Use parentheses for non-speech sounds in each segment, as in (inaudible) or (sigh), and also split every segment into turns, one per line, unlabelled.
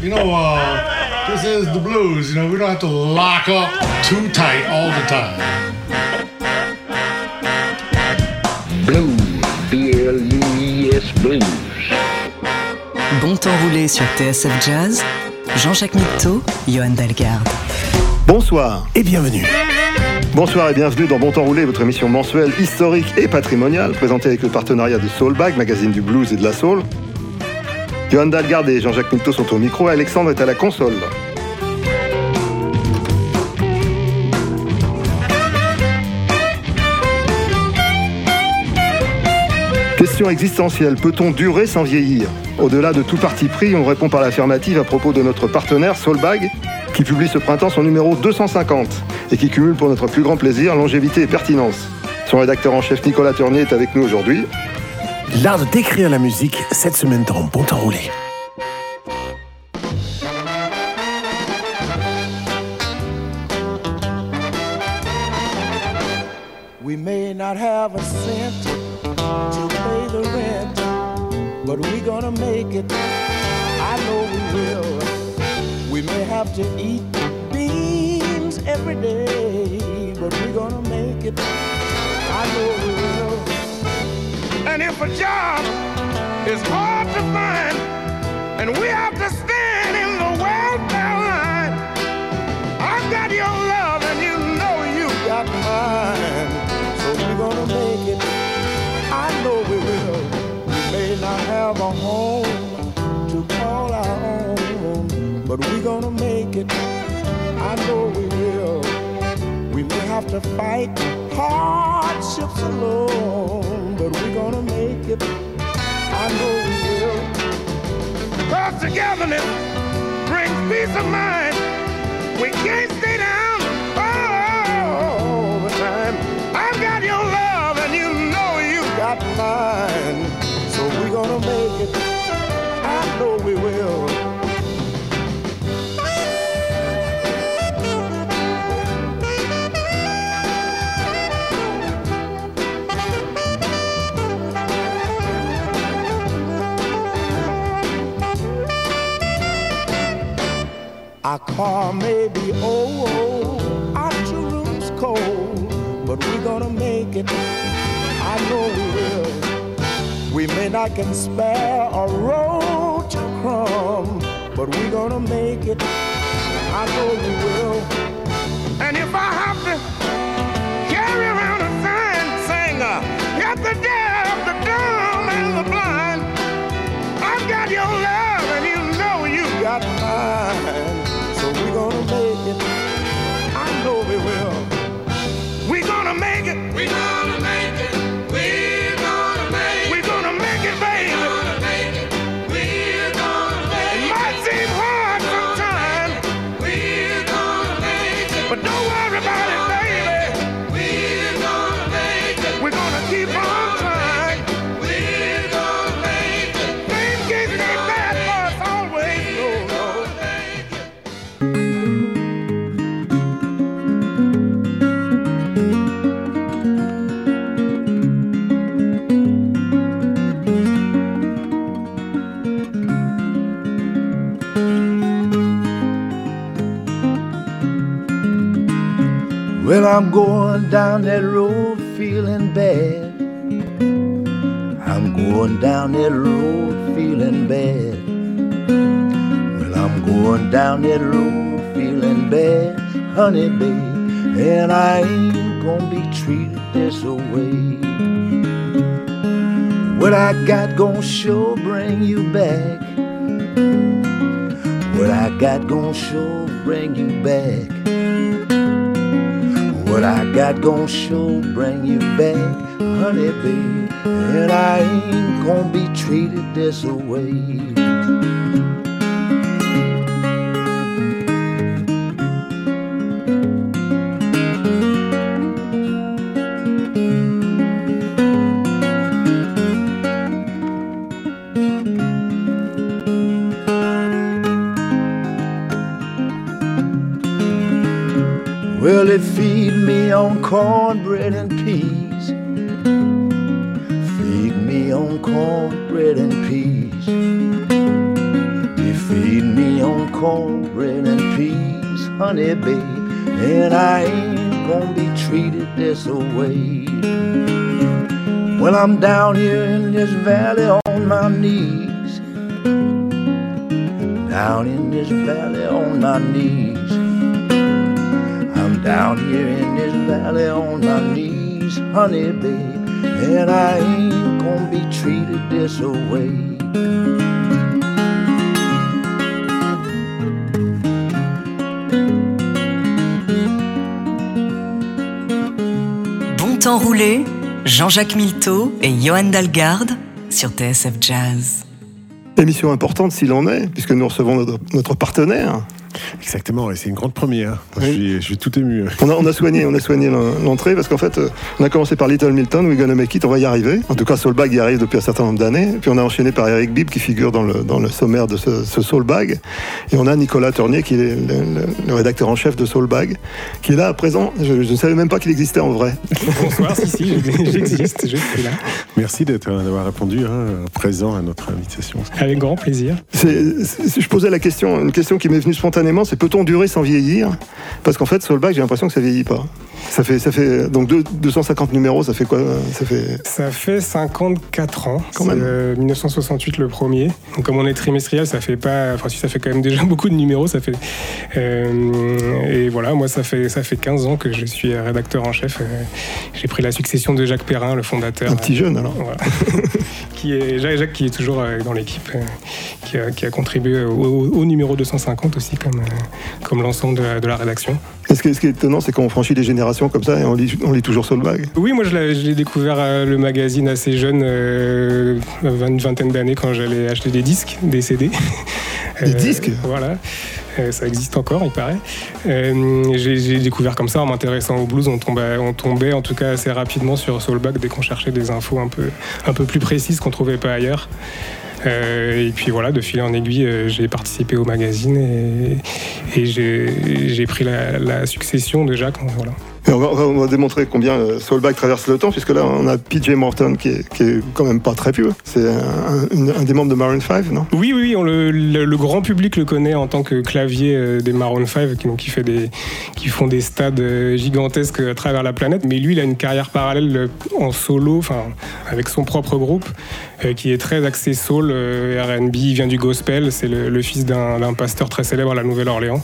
You know, uh, this is the blues. You know, we don't have to lock up too tight all the time.
Blues, B-L-U-I-S Blues.
Bon temps roulé sur TSF Jazz, Jean-Jacques Mitteau, Johan Dalgarde.
Bonsoir et bienvenue. Bonsoir et bienvenue dans Bon Temps Roulé, votre émission mensuelle historique et patrimoniale, présentée avec le partenariat de Soulbag, magazine du blues et de la soul. Johan Dalgarde et Jean-Jacques Mitteau sont au micro, Alexandre est à la console. Question existentielle, peut-on durer sans vieillir? Au-delà de tout parti pris, on répond par l'affirmative à propos de notre partenaire Soulbag, qui publie ce printemps son numéro 250 et qui cumule pour notre plus grand plaisir longévité et pertinence. Son rédacteur en chef Nicolas Turnier est avec nous aujourd'hui.
L'art de décrire la musique, cette semaine dans Bon Temps Roulé.
We may not have a cent to pay the rent, but we're gonna make it. I know we will. We may have to eat beans every day, but we're gonna make it. And if a job is hard to find, and we have to stand in the welfare line, I've got your love, and you know you got mine. So we're gonna make it. I know we will. We may not have a home to call our own, but we're gonna make it. I know we will. We may have to fight hardships alone, but we're gonna it. I know we will. Cause togetherness brings peace of mind. We can't stay Our car may be old, our two rooms cold, but we're gonna make it. I know we will. We may not can spare a road to crumb, but we're gonna make it. I know we will. And if I have to carry around a sign saying, uh, "Get
I'm going down that road feeling bad. I'm going down that road feeling bad. Well, I'm going down that road feeling bad, honey, babe. And I ain't gonna be treated this way. What I got gonna sure bring you back. What I got gonna sure bring you back. What I got gon' show bring you back, honey, babe. And I ain't gonna be treated this way. Cornbread and peas. Feed me on cornbread and peas. You feed me on cornbread and peas, honey, babe. And I ain't gonna be treated this way. Well, I'm down here in this valley on my knees. Down in this valley on my knees. Down here in this valley on my knees, honey, babe. And I ain't gonna be treated this way.
Bon temps roulé, Jean-Jacques Milteau et Johan Dalgarde sur TSF Jazz.
Émission importante s'il en est, puisque nous recevons notre, notre partenaire.
Exactement, et c'est une grande première. Je, suis, je suis tout ému.
On a, on a soigné, on a soigné l'en- l'entrée parce qu'en fait, euh, on a commencé par Little Milton, We're Gonna Make It, on va y arriver. En tout cas, Soulbag y arrive depuis un certain nombre d'années. Puis on a enchaîné par Eric Bibb qui figure dans le, dans le sommaire de ce, ce Soulbag. Et on a Nicolas Tournier qui est le, le- le rédacteur en chef de Soulbag, qui est là à présent. Je, je ne savais même pas qu'il existait en vrai. (laughs)
Bonsoir, si, si, j'existe, je suis là.
Merci d'être- d'avoir répondu hein, présent à notre invitation.
Avec grand plaisir.
Je posais la question, une question qui m'est venue spontanément, c'est peut-on durer sans vieillir Parce qu'en fait, Soulbag, j'ai l'impression que ça vieillit pas. Ça fait, ça fait donc deux- 250 numéros, ça fait quoi Ça fait
Ça fait 54 ans.
Quand
C'est,
même.
euh, 1968 le premier. Donc comme on est trimestriel, ça fait pas. Enfin si ça fait quand même déjà (laughs) beaucoup de numéros, ça fait. euh, et voilà, moi ça fait ça fait 15 ans que je suis rédacteur en chef. Euh, J'ai pris la succession de Jacques Perrin, le fondateur.
un petit jeune alors.
Voilà. (laughs) qui est Jacques, Jacques qui est toujours euh, dans l'équipe, euh, qui, a, qui a contribué au, numéro 250 aussi comme euh, comme l'ensemble de, la- de la rédaction.
Et ce, qui est, ce qui est étonnant, c'est qu'on franchit des générations comme ça et on lit, on lit toujours Soulbag.
Oui, moi je l'ai découvert le magazine assez jeune, euh, une vingtaine d'années, quand j'allais acheter des disques, des CD.
Des disques
Voilà, ça existe encore, il paraît. Euh, J'ai découvert comme ça en m'intéressant au blues. On tombait, on tombait en tout cas assez rapidement sur Soulbag dès qu'on cherchait des infos un peu, un peu plus précises qu'on trouvait pas ailleurs. Euh, et puis voilà, de fil en aiguille, euh, j'ai participé au magazine et, j'ai pris la, la succession de Jacques. Voilà.
On, va, on va- on va démontrer combien euh, Soulbag traverse le temps, puisque là, on a PJ Morton qui est, qui est quand même pas très vieux. C'est un, des membres de Maroon 5, non?
Oui, oui, le, grand public le connaît en tant que clavier euh, des Maroon 5, qui, fait des, font des stades euh, gigantesques à travers la planète. Mais lui, il a une carrière parallèle en solo, enfin, avec son propre groupe, qui est très axé soul, R&B. Vient du gospel. C'est le, fils d'un pasteur très célèbre à la Nouvelle-Orléans.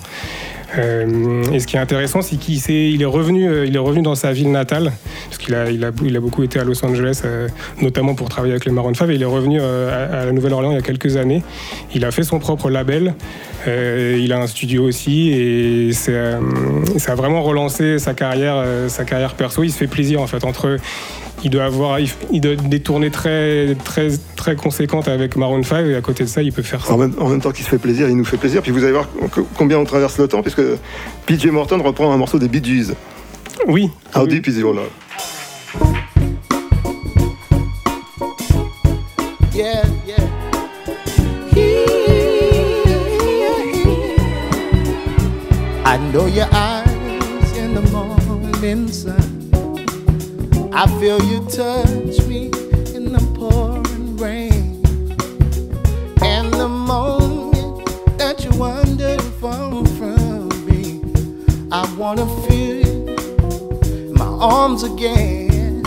Euh, et ce qui est intéressant, c'est qu'il est, revenu, euh, est revenu dans sa ville natale, parce qu'il a, beaucoup été à Los Angeles, euh, notamment pour travailler avec les Maroon 5, et il est revenu à, la Nouvelle-Orléans il y a quelques années. Il a fait son propre label, il a un studio aussi, et ça a vraiment relancé sa carrière, sa carrière perso. Il se fait plaisir en fait entre il doit avoir il, il doit des tournées très très très conséquentes avec Maroon 5 et à côté de ça il peut faire ça
en même, en même temps qu'il se fait plaisir, il nous fait plaisir. Puis vous allez voir co- combien on traverse le temps, puisque PJ Morton reprend un morceau des Bee Gees.
oui
How
oui.
deep is your love?
Yeah, yeah. I know your eyes in the morning sun. I feel you touch me in the pouring rain. And the moment that you wander far from me, I wanna feel you in my arms again.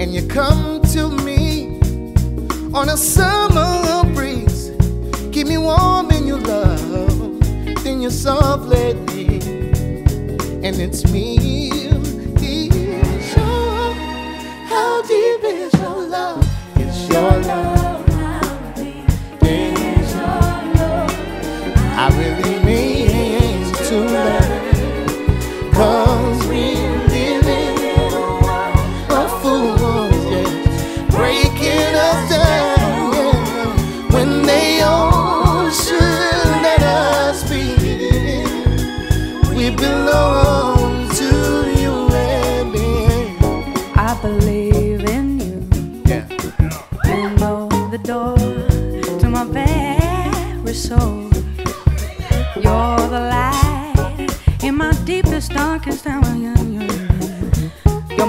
And you come to me on a summer breeze. Keep me warm in your love, then you softly leave. And it's me. I really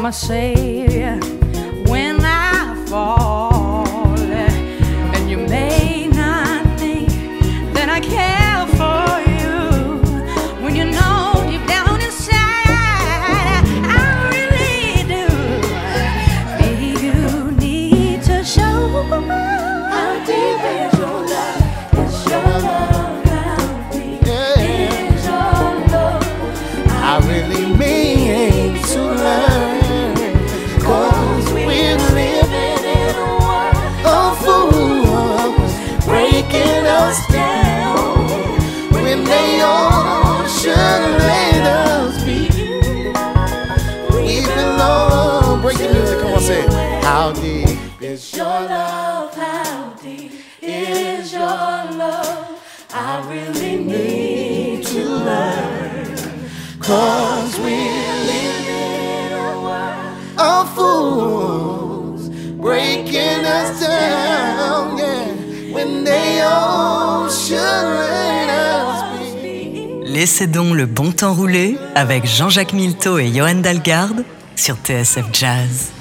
my savior
Laissez donc le bon temps rouler avec Jean-Jacques Milteau et Johan Dalgarde sur TSF Jazz.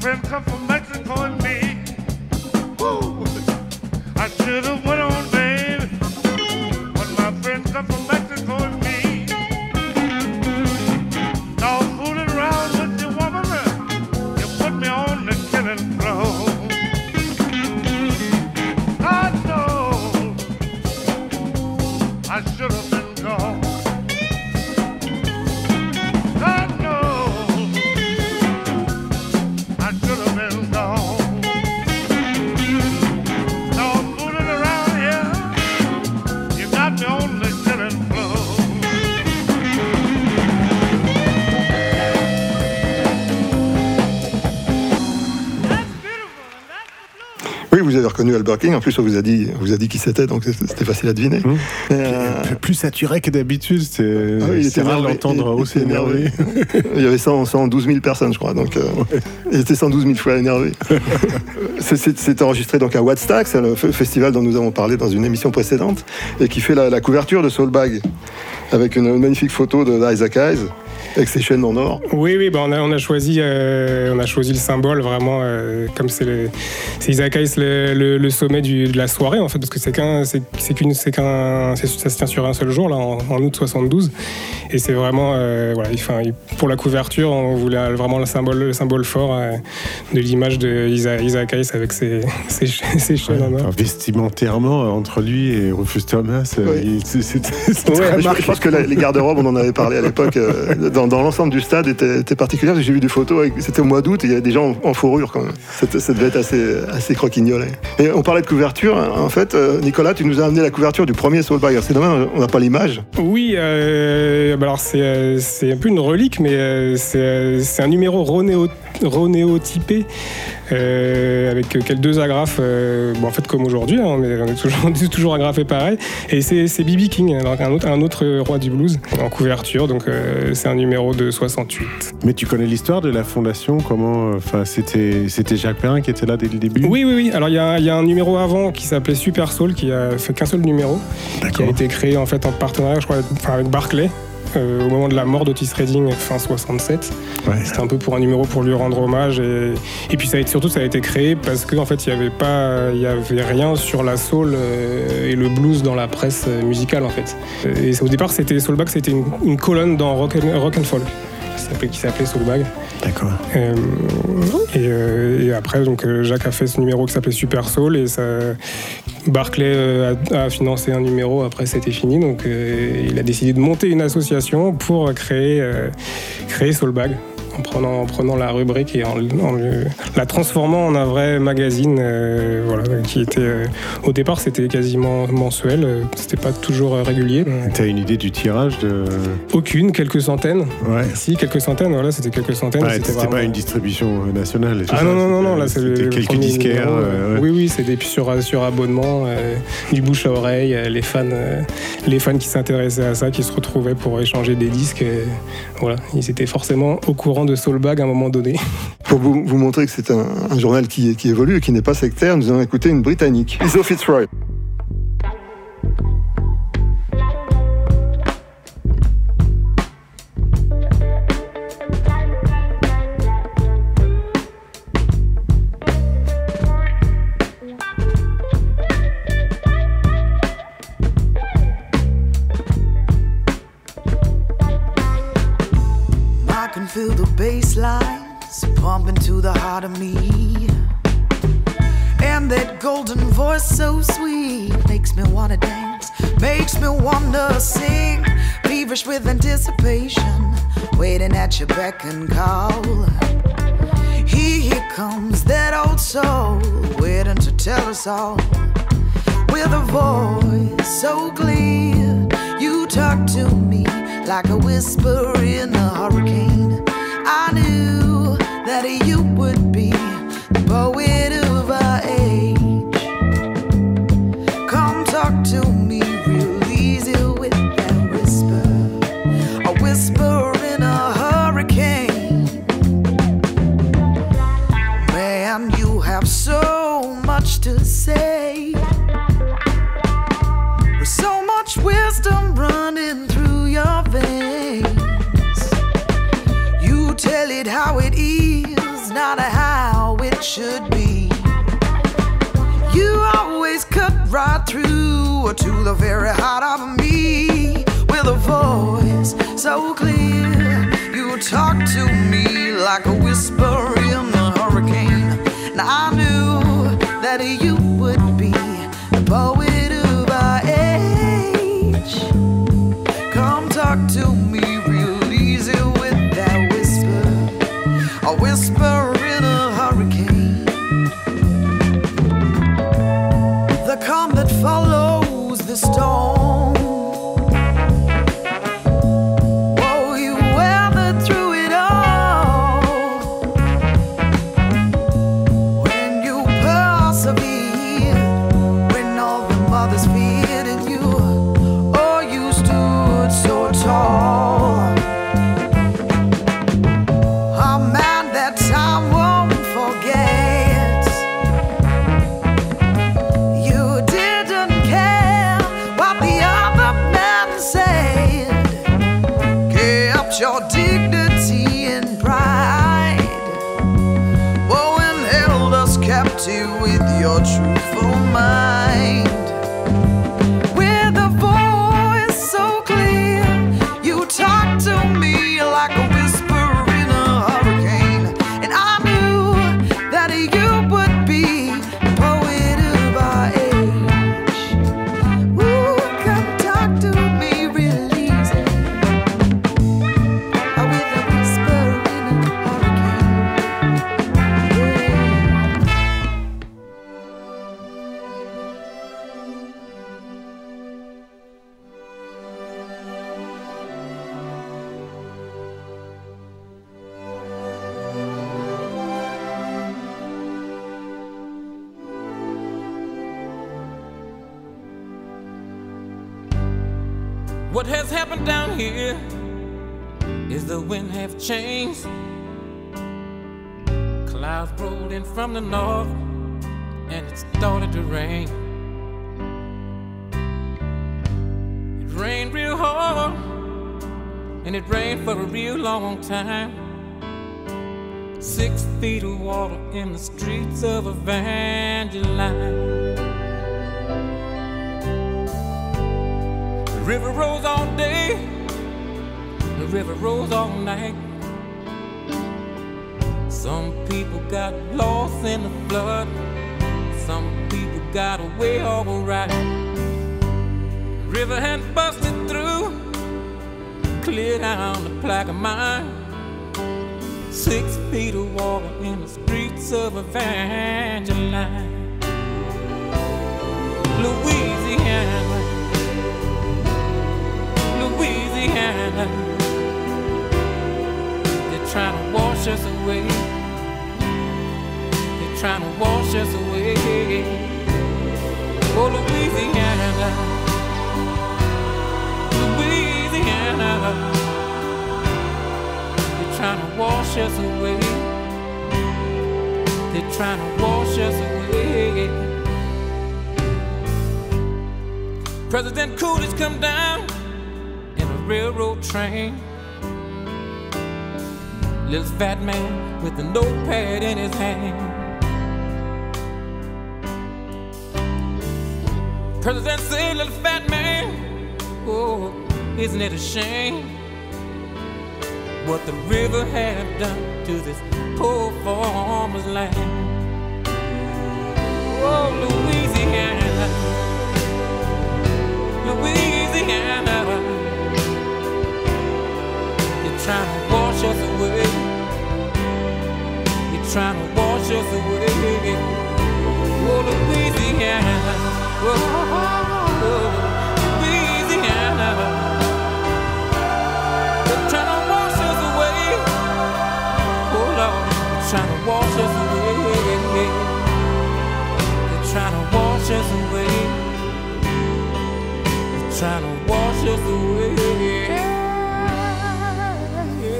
Friend come from
reconnu Albert King. En plus, on vous a dit, on vous a dit qui c'était, donc c'était facile à deviner. Euh,
Plus saturé que d'habitude, c'est
Ah oui, il
c'est
était
rare l'entendre aussi
énervé.
énervé. (laughs)
il y avait 100, 112 000 personnes, je crois. Donc, euh, il était 112 000 fois énervé. (laughs) C'est- enregistré donc à Wattstack, c'est le festival dont nous avons parlé dans une émission précédente, et qui fait la, la couverture de Soulbag, avec une, magnifique photo de d'Isaac Hayes, avec ses chaînes en or.
Oui, oui, bah on, a, on, a choisi, euh, on a choisi le symbole vraiment, euh, comme c'est le- Hayes, le, sommet du- de la soirée en fait, parce que c'est qu'un, c'est- ça se tient sur un seul jour là, en, en août 72, et c'est vraiment, euh, voilà, enfin, pour la couverture, on voulait vraiment le symbole, le symbole fort euh, de l'image de Isa- Isaac Hayes avec ses, (laughs) ses, ses chaînes en or.
Enfin, vestimentairement, euh, entre lui et Rufus Thomas,
Oui.
c'est-
Ouais,
très
je,
marqué.
je pense que la- les garde-robes, on en avait parlé à l'époque, euh, dans, dans l'ensemble du stade, étaient, étaient particulières. J'ai vu des photos, c'était au mois d'août, il y avait des gens en, en fourrure quand même. Ça devait être assez, assez croquignolet. Et on parlait de couverture, en fait, euh, Nicolas, tu nous as amené la couverture du premier Soulbag. Alors, C'est dommage, on n'a pas l'image.
Oui, euh, bah alors c'est, euh, c'est un peu une relique, mais euh, c'est, euh, c'est un numéro ronéo, ronéotypé euh, avec quelques deux agrafes, euh, bon, en fait comme aujourd'hui, hein, on, est, on est toujours, (laughs) on est toujours agrafé pareil. Et c'est, c'est B.B. King, alors un autre, un autre roi du blues en couverture, donc euh, c'est un numéro de 68.
Mais tu connais l'histoire de la fondation Comment Enfin, c'était c'était Jacques Perrin qui était là dès le début?
Oui, oui, oui. Alors il y, a un- il y a un numéro avant qui s'appelait Super Soul, qui a fait qu'un seul numéro, qui a été créé en fait en partenariat, je crois, avec Barclay. Euh, au moment de la mort d'Otis Redding fin 67
Ouais.
C'était un peu pour un numéro pour lui rendre hommage et, et puis ça a été, surtout ça a été créé parce qu'en fait il y avait pas il y avait rien sur la soul euh, et le blues dans la presse euh, musicale en fait. Et au départ c'était Soulback c'était une, une colonne dans Rock and, Rock and Folk. Qui s'appelait Soulbag.
D'accord.
Euh, et, euh, et après, donc, euh, Jacques a fait ce numéro qui s'appelait Super Soul et ça, Barclay a, a financé un numéro. Après, c'était fini. Donc, il a décidé de monter une association pour créer, créer Soulbag. En prenant, en prenant la rubrique et en, en le- la transformant en un vrai magazine, euh, voilà, qui était euh, au départ c'était quasiment mensuel, euh, c'était pas toujours euh, régulier.
T'as une idée du tirage de.
Aucune, quelques centaines.
Ouais.
Si, quelques centaines, voilà, c'était quelques centaines.
Ouais,
c'était vraiment-
pas une distribution nationale.
Ah non, non, non,
c'était-
non, là c'est
quelques disquaires. ouais.
Oui, oui, c'était sur, sur abonnement, du bouche à oreille, les fans, les fans qui s'intéressaient à ça, qui se retrouvaient pour échanger des disques. voilà, ils étaient forcément au courant de À un moment donné. (laughs)
Pour vous, montrer que c'est un, journal qui, évolue et qui n'est pas sectaire, nous allons écouter une britannique.
Your beck and call. Here comes that old soul, waiting to tell us all. With a voice so clear, you talk to me like a whisper in a hurricane. I knew that you would be the poet right through to the very heart of me with a voice so clear. You talk to me like a whisper and it
started to rain. It rained real hard and it rained for a real long time. Six feet of water in the streets of Evangeline. The river rose all day, the river rose all night. Some people got lost in the flood. Some people got away alright. River had busted through, cleared out the plaque of mine. Six feet of water in the streets of Evangeline. Louisiana, Louisiana. They're trying to wash us away. Trying to wash us away. Oh, Louisiana, Louisiana. They're trying to wash us away. They're trying to wash us away. President Coolidge come down in a railroad train. Little fat man with a notepad in his hand. President said, little fat man, oh, isn't it a shame what the river have done to this poor farmer's land? Oh, Louisiana, Louisiana, you're trying to wash us away. You're trying to wash us away. Oh, Louisiana,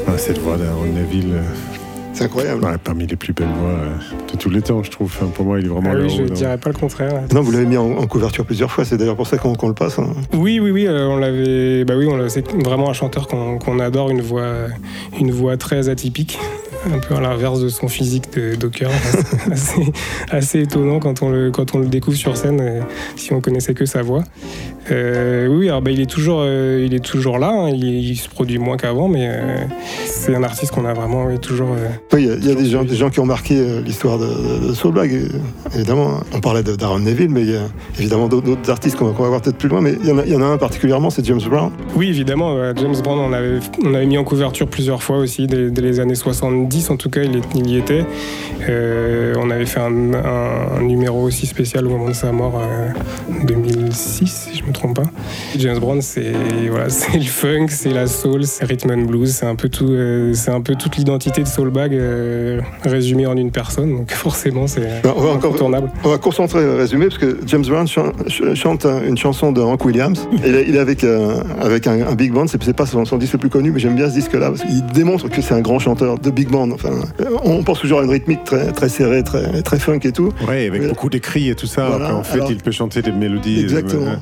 Ah, cette voix d'Aaron Neville.
C'est incroyable.
ouais, parmi les plus belles voix euh, de tous les temps, je trouve. Enfin, pour moi, il est vraiment
Ah oui, je
haut dans-
dirais pas le contraire.
Non, vous l'avez mis en, en couverture plusieurs fois, c'est d'ailleurs pour ça qu'on le passe. hein.
Oui, oui, oui, euh, on l'avait. Bah oui, on l'a- c'est vraiment un chanteur qu'on adore, une voix, une voix très atypique, un peu à l'inverse de son physique de Docker, (laughs) assez, assez étonnant quand on le quand on le découvre sur scène, si on connaissait que sa voix. Euh, oui, alors bah, il est toujours, euh, il est toujours là. hein, il, il se produit moins qu'avant, mais euh, c'est un artiste qu'on a vraiment oui, toujours.
Oui, il y a, il y a des, gens, des gens qui ont marqué l'histoire de, de, Soulbag, euh, évidemment. hein. On parlait d'Aaron Neville, mais il y a évidemment d'autres artistes qu'on va, voir peut-être plus loin. Mais il y, en a, il y en a un particulièrement, c'est James Brown.
Oui, évidemment. James Brown, on avait, on avait mis en couverture plusieurs fois aussi, dès, dès les années 70 en tout cas, il, est- il y était. On avait fait un, un- un numéro aussi spécial au moment de sa mort, en 2006, si je me trompe pas. James Brown, c'est voilà, (laughs) c'est le funk, c'est la soul, c'est rhythm and blues, c'est un peu tout, euh, c'est un peu toute l'identité de Soulbag euh, résumée en une personne. Donc (laughs) forcément, c'est
on, encore,
incontournable.
on va concentrer le résumé, parce que James Brown chan- ch- chante un- une chanson de Hank Williams. (laughs) il, est, il est avec, euh, avec un, un big band, c'est pas son, son disque le plus connu, mais j'aime bien ce disque-là, parce qu'il démontre que c'est un grand chanteur de big band. Enfin, euh, on pense toujours à une rythmique très, très serrée, très, très funk et tout.
Ouais, avec
Mais-
beaucoup d'écrits et tout ça.
Voilà,
en fait,
alors-
il peut chanter des mélodies. euh,
Exactement.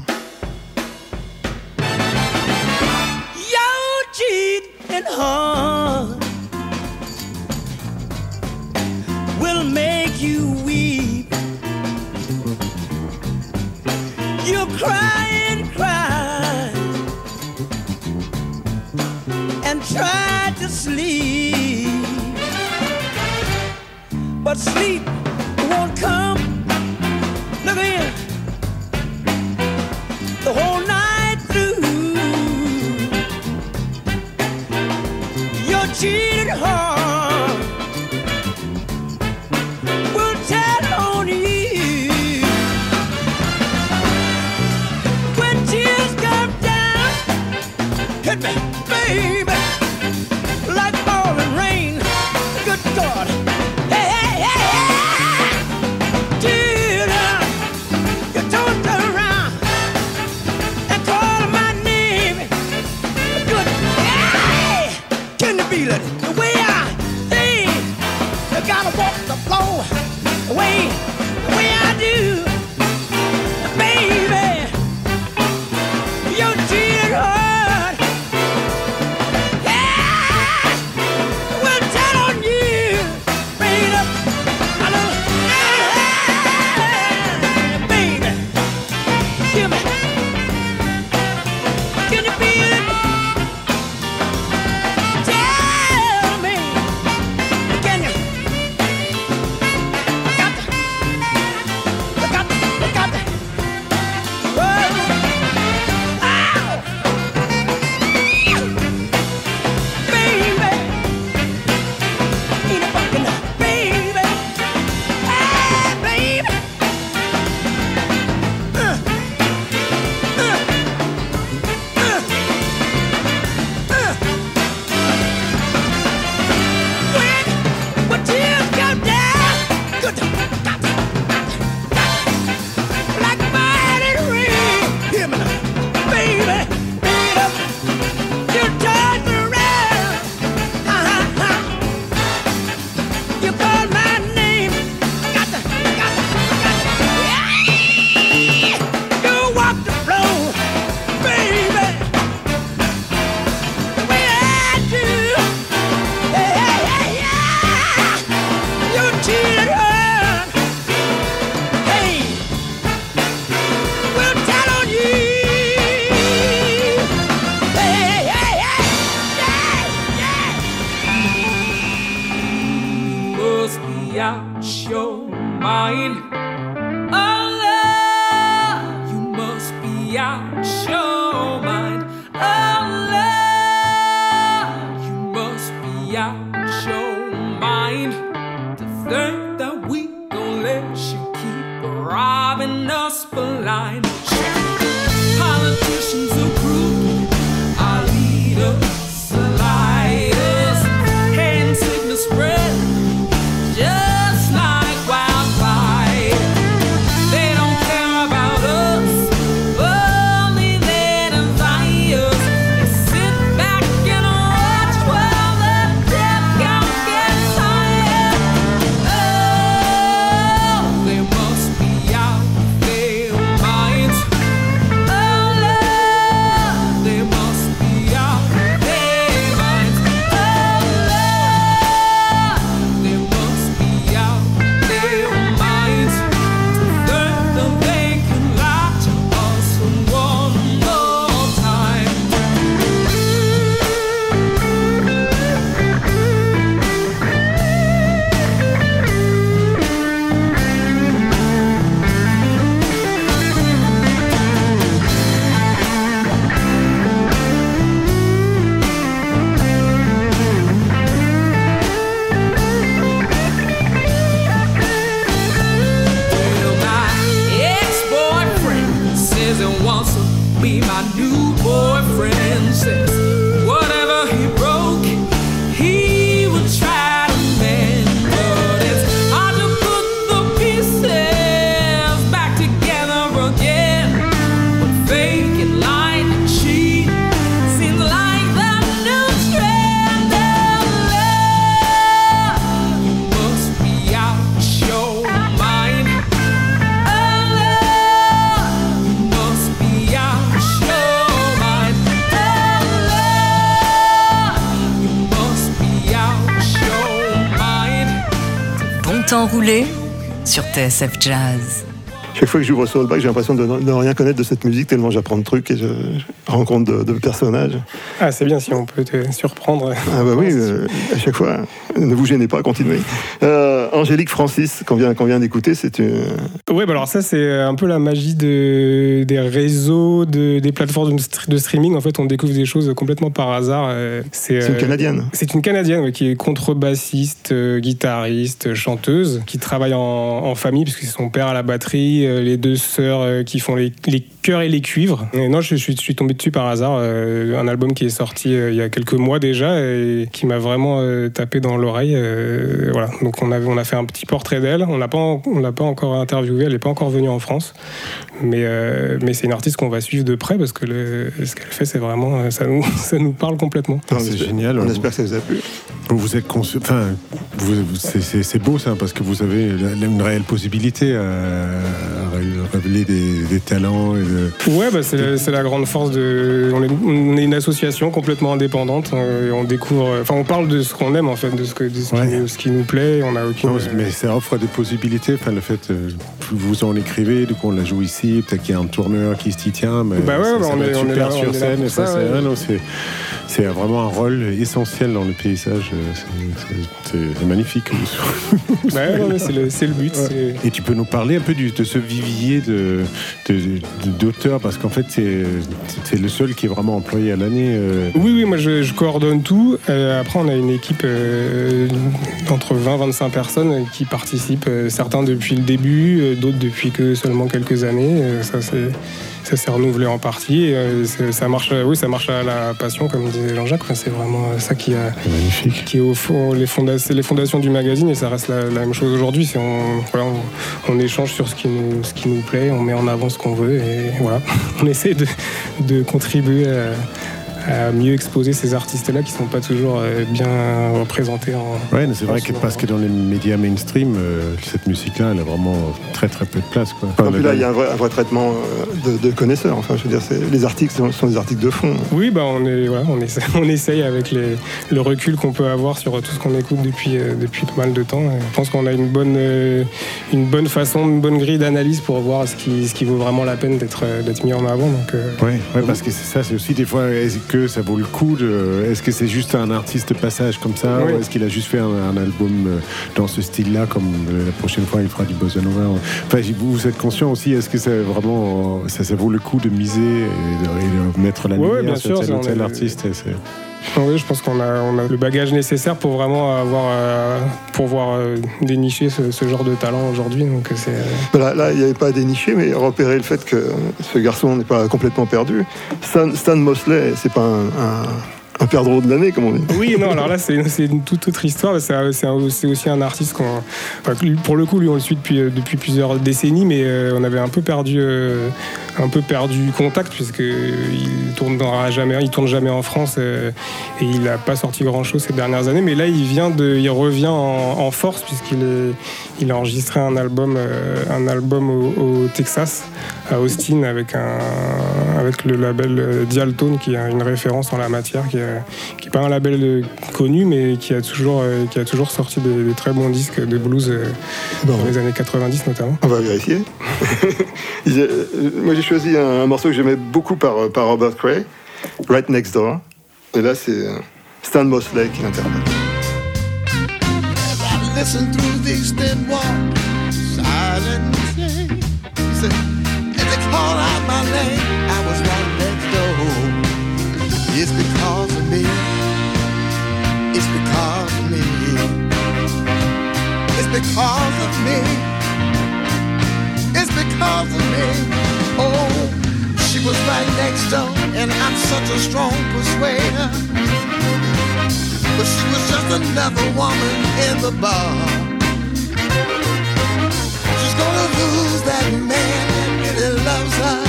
TSF Jazz.
Chaque fois que j'ouvre Soulback, j'ai l'impression de ne rien connaître de cette musique, tellement j'apprends de trucs et je, je rencontre de, de personnages.
Ah, c'est bien si on peut te surprendre.
Ah bah oui, euh, à chaque fois, ne vous gênez pas, continuez. Euh, Angélique Francis, qu'on vient, qu'on vient d'écouter, c'est une...
Ouais, bah alors ça, c'est un peu la magie de, des réseaux, de, des plateformes de, str- de streaming. En fait, on découvre des choses complètement par hasard. Euh, C'est
une
euh,
Canadienne.
C'est une Canadienne ouais, qui est contrebassiste, euh, guitariste, chanteuse, qui travaille en, en famille, puisque c'est son père à la batterie, euh, les deux sœurs euh, qui font les, les chœurs et les cuivres. Et non, je, suis- je suis tombé dessus par hasard. euh, un album qui est sorti euh, il y a quelques mois déjà et qui m'a vraiment euh, tapé dans l'oreille. euh, voilà. Donc on, avait, on a fait un petit portrait d'elle. On l'a pas, on l'a pas encore interviewée. Elle n'est pas encore venue en France. Mais, euh, mais c'est une artiste qu'on va suivre de près parce que le- ce qu'elle fait, c'est vraiment. euh, Ça nous, (laughs) ça nous parle complètement.
C'est génial.
On
Vous-
espère que ça vous a plu.
Vous vous êtes conçu- enfin, c'est- c'est c'est beau ça parce que vous avez une réelle possibilité à, révéler des, des talents. Et de...
Ouais, bah, c'est la, la grande force de. On est, on est une association complètement indépendante euh, et on découvre. Enfin, on parle de ce qu'on aime en fait, de ce, que, de ce, qui, nous, ce qui nous plaît. On a aucune.
Non, mais ça offre des possibilités. Enfin, le fait, euh, vous en écrivez, du coup on la joue ici. Peut-être qu'il y a un tourneur qui s'y tient, mais
Bah ouais,
ça,
bah,
ça
on
va
est-
être
on est
super
là-
sur
est là
scène. et ça,
ouais.
c'est- c'est vraiment un rôle essentiel dans le paysage. euh, c'est- magnifique. (laughs)
Ouais, c'est le, but.
Et tu peux nous parler un peu du- de ce vivier de- d'auteurs, parce qu'en fait, c'est le seul qui est vraiment employé à l'année. euh.
Oui, oui, moi je, je coordonne tout. Euh, après, on a une équipe euh, d'entre 20 25 personnes qui participent, certains depuis le début, d'autres depuis que seulement quelques années. Ça, c'est. Ça s'est renouvelé en partie. et, euh, ça marche, oui, ça marche à la passion, comme disait Jean-Jacques. C'est vraiment euh, ça qui, a, qui est au fond les, fonda- les fondations du magazine et ça reste la, la même chose aujourd'hui. C'est on, voilà, on, on échange sur ce qui, nous, ce qui nous plaît, on met en avant ce qu'on veut et voilà, (laughs) on essaie de, de contribuer à, à mieux exposer ces artistes-là qui sont pas toujours euh, bien représentés en.
Ouais, mais c'est vrai que
ce
parce que dans les médias mainstream, euh, cette musique-là, elle a vraiment très très peu de place. Quoi.
Et puis là, il y a un vrai, un vrai traitement euh, de, de connaisseurs. Enfin, je veux dire, c'est- les articles sont, sont des articles de fond.
Oui, bah on, est, voilà, on, essaie, (laughs) on essaye avec les, le recul qu'on peut avoir sur tout ce qu'on écoute depuis, euh, depuis pas mal de temps. Je pense qu'on a une bonne, euh, une bonne façon, une bonne grille d'analyse pour voir ce qui, ce qui vaut vraiment la peine d'être d'être mis en avant. Donc, euh,
Ouais, ouais, parce que c'est ça, c'est aussi des fois que que ça vaut le coup de. Est-ce que c'est juste un artiste passage comme ça
Oui.
ou est-ce qu'il a juste fait un, un album euh, dans ce style-là comme la prochaine fois il fera du bossa nova Enfin, vous, êtes conscient aussi Est-ce que c'est vraiment ça, ça vaut le coup de miser et de, et de mettre la lumière sur
sûr,
tel
ça,
ou tel artiste
Oui, je pense qu'on a, le bagage nécessaire pour vraiment avoir, euh, pour voir euh, dénicher ce, genre de talent aujourd'hui. Donc c'est. euh,
Là, il n'y avait pas à dénicher, mais repérer le fait que ce garçon n'est pas complètement perdu. Stan, Stan Mosley, c'est pas un, un perdreau de l'année, comme on dit.
Oui, non, alors là, c'est une toute autre histoire. C'est aussi un artiste qu'on. pour le coup, lui, on le suit depuis, euh, plusieurs décennies, mais euh, on avait un peu perdu, euh, un peu perdu contact, puisqu'il tournera jamais, il tourne jamais en France et il n'a pas sorti grand chose ces dernières années. Mais là, il, vient il revient en, force, puisqu'il a enregistré un album, un album au, Texas, à Austin, avec, le label Dialtone, qui est une référence en la matière, qui est pas un label euh, connu, mais qui a toujours, euh, qui a toujours sorti des, des très bons disques de blues euh, dans les années 90 notamment.
On va vérifier. (laughs) Moi, j'ai choisi un, un morceau que j'aimais beaucoup par, par Robert Cray, Right Next Door. Et là, c'est Stan Mosley qui l'interprète.
Because of me. It's because of me. Oh, she was right next door, and I'm such a strong persuader. But she was just another woman in the bar. She's gonna lose that man that really loves her.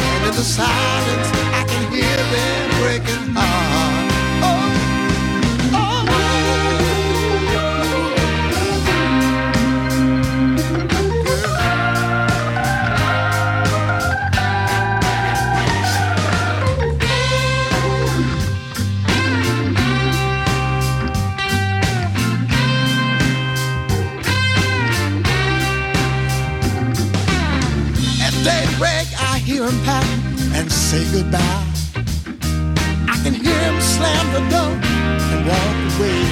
And in the silence, I can hear them breaking heart. Hear and say goodbye. I can hear him slam the door and walk away.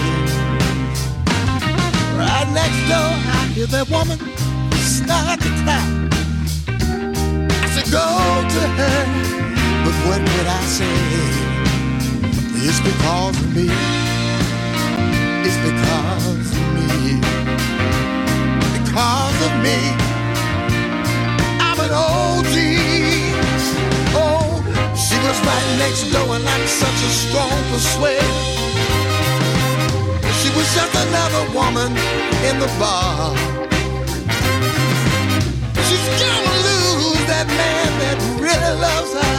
Right next door, I hear that woman start to cry. I said, Go to her, but what would I say? It's because of me. It's because of me. Because of me. I'm an OG. Was right next door, and I'm such a strong persuader. She was just another woman in the bar. She's gonna lose that man that really loves her.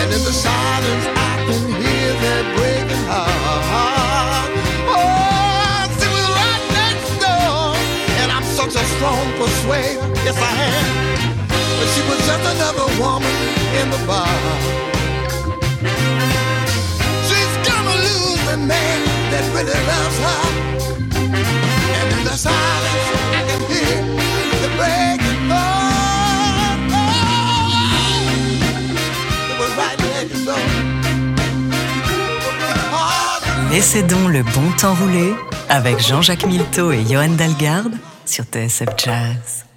And in the silence, I can hear that breaking heart. Oh, she was right next door, and I'm such a strong persuader. Yes, I am. But she was just another woman in the
donc le bon temps rouler avec Jean-Jacques Milteau et Johan Dalgarde sur TSF Jazz.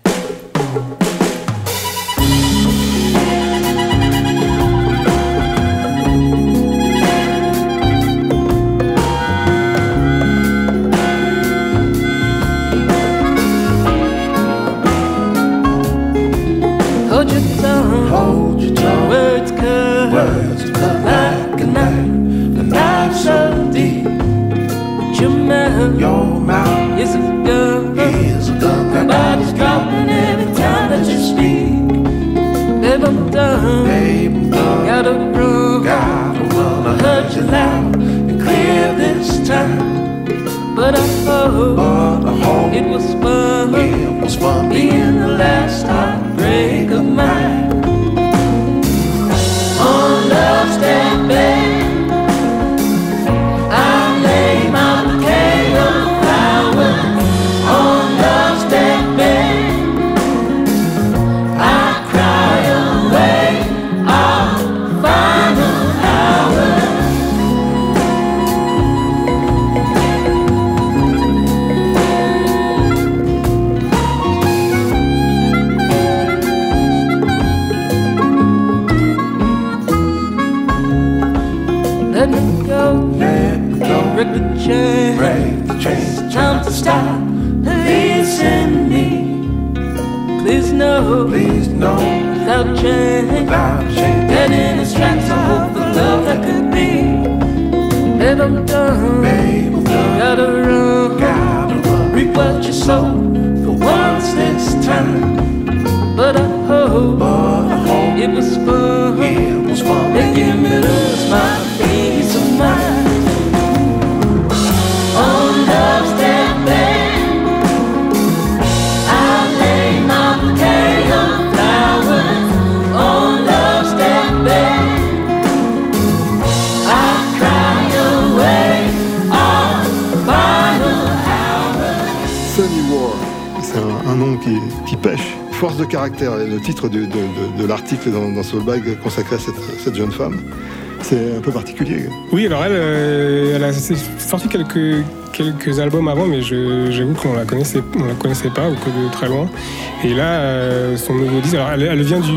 Soulbag consacré à cette, cette jeune femme. C'est un peu particulier.
Oui, alors elle, euh, elle a sorti quelques, quelques albums avant, mais j'avoue qu'on la connaissait, on la connaissait pas ou que de très loin. Et là, euh, son nouveau disque, alors elle, elle vient du,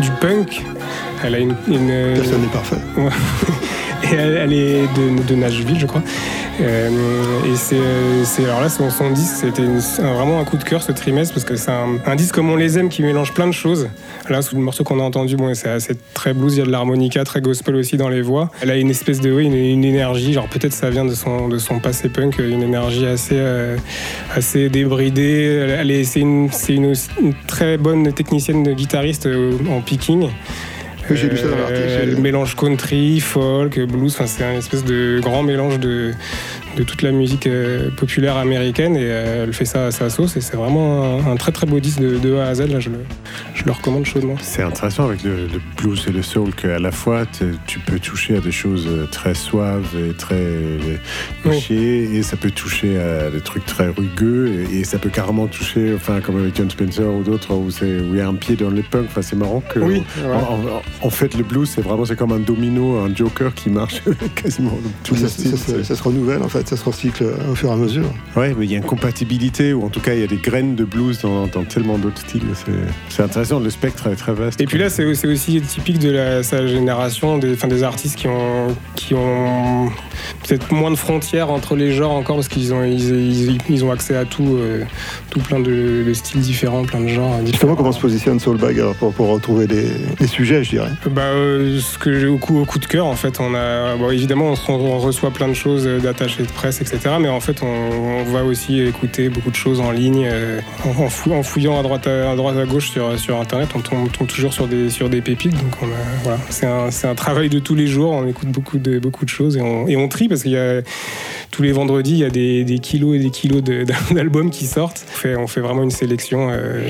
du punk. Elle a une, une-
Personne n'est parfait. (laughs)
Et elle, elle est de, de Nashville, je crois. Euh, et c'est, euh, alors là, son, son disque, c'était vraiment un coup de cœur ce trimestre parce que c'est un, un disque comme on les aime qui mélange plein de choses. Là, sous le morceau qu'on a entendu, bon, c'est, c'est très blues, il y a de l'harmonica, très gospel aussi dans les voix. Elle a une espèce de, oui, une, une énergie, genre peut-être ça vient de son, de son passé punk, une énergie assez, euh, assez débridée. Elle, est, c'est une, c'est une, une très bonne technicienne de guitariste euh, en picking.
Oui, j'ai lu ça dans
Euh,
l'article,
Elle mélange country, folk, blues. Enfin, c'est un espèce de grand mélange de, de toute la musique euh, populaire américaine et euh, elle fait ça à sa sauce. Et c'est vraiment un, un très très beau disque de, de A à Z. Là, je le, je le recommande chaudement.
C'est intéressant avec le, le blues et le soul qu'à la fois tu peux toucher à des choses euh, très suaves et très euh, nichées et ça peut toucher à des trucs très rugueux et, et ça peut carrément toucher, enfin comme avec John Spencer ou d'autres où, c'est- où il y a un pied dans les punks. Enfin, c'est marrant que
Oui,
en,
ouais.
en- en fait le blues c'est vraiment c'est comme un domino, un joker qui marche (laughs) quasiment tous
Ça,
les
ça- ça- ça se renouvelle en fait, ça se recycle au fur et à mesure.
Ouais, mais il y a une compatibilité, ou en tout cas, il y a des graines de blues dans, dans tellement d'autres styles. C'est- C'est intéressant, le spectre est très vaste.
Et puis là, c'est c'est aussi typique de la, sa génération, des, des artistes qui ont, qui ont peut-être moins de frontières entre les genres encore parce qu'ils ont, ils, ils- ils ont accès à tout, euh, tout plein de, de styles différents, plein de genres.
Justement, comment se positionne Soulbag alors, pour, pour retrouver les sujets, je dirais?
Bah, euh, ce que j'ai au coup, au coup de cœur, en fait, on a, bon, évidemment, on, reçoit plein de choses euh, d'attachés de presse, etc. Mais en fait, on, on va aussi écouter beaucoup de choses en ligne, euh, en, en fou- en fouillant à droite à, à droite à gauche sur, sur Internet, on tombe, toujours sur des, sur des pépites. Donc, on a- voilà, c'est un, travail de tous les jours. On écoute beaucoup de, beaucoup de choses et on, et on trie parce qu'il y a tous les vendredis, il y a des, des kilos et des kilos de- (laughs) d'albums qui sortent. On fait, on fait vraiment une sélection. euh,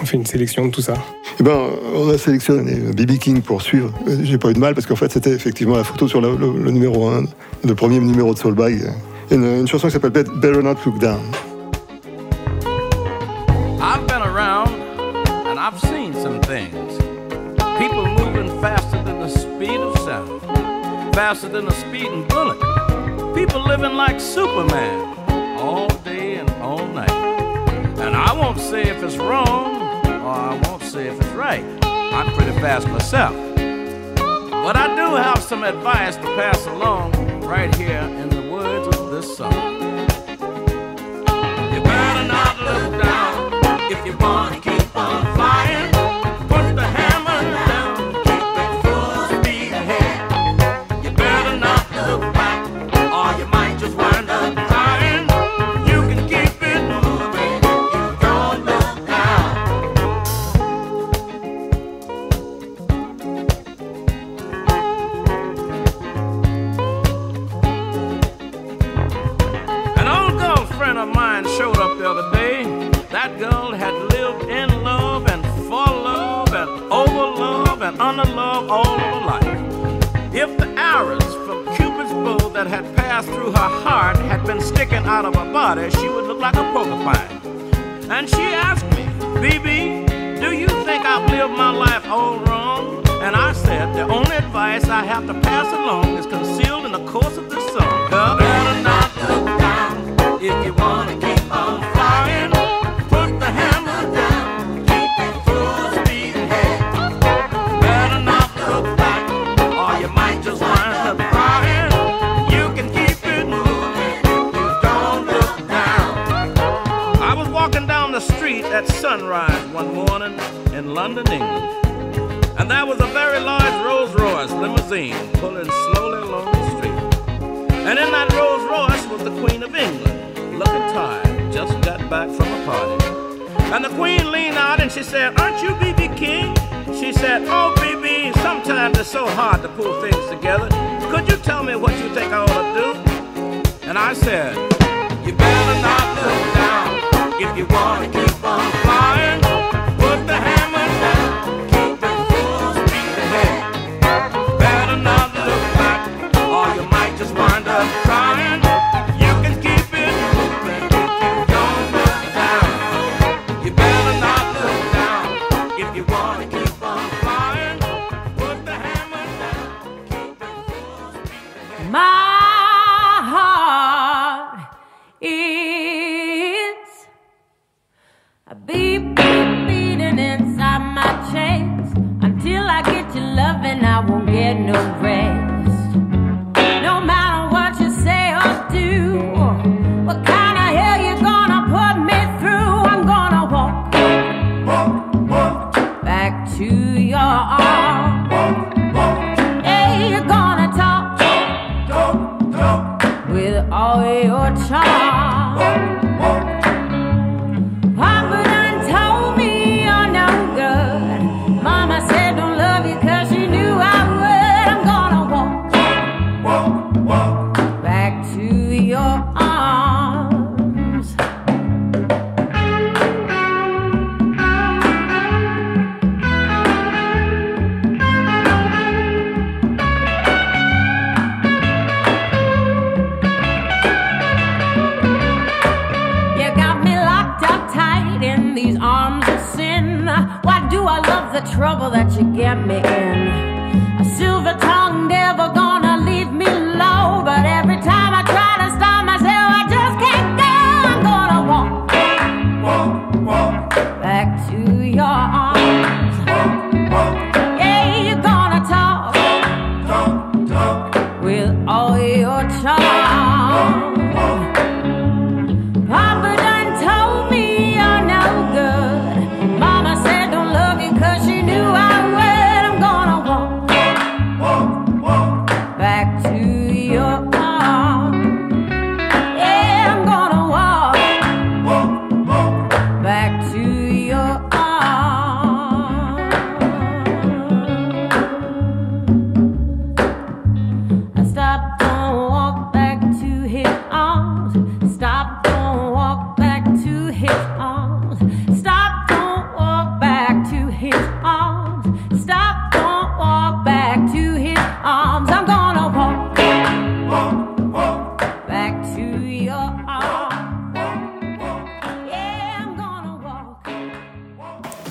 on fait une sélection de tout ça.
Eh ben, on a sélectionné BB King pour suivre. Euh, J'ai pas eu de mal parce qu'en fait, c'était effectivement la photo sur le, le- le numéro 1, le premier numéro de Soulbag. Une, une chanson qui s'appelle Bet- Better Not Look Down.
I've been around and I've seen some things. People moving faster than the speed of sound, faster than a speeding bullet. People living like Superman all day and all night. I won't say if it's wrong or I won't say if it's right. I'm pretty fast myself. But I do have some advice to pass along right here in the words of this song.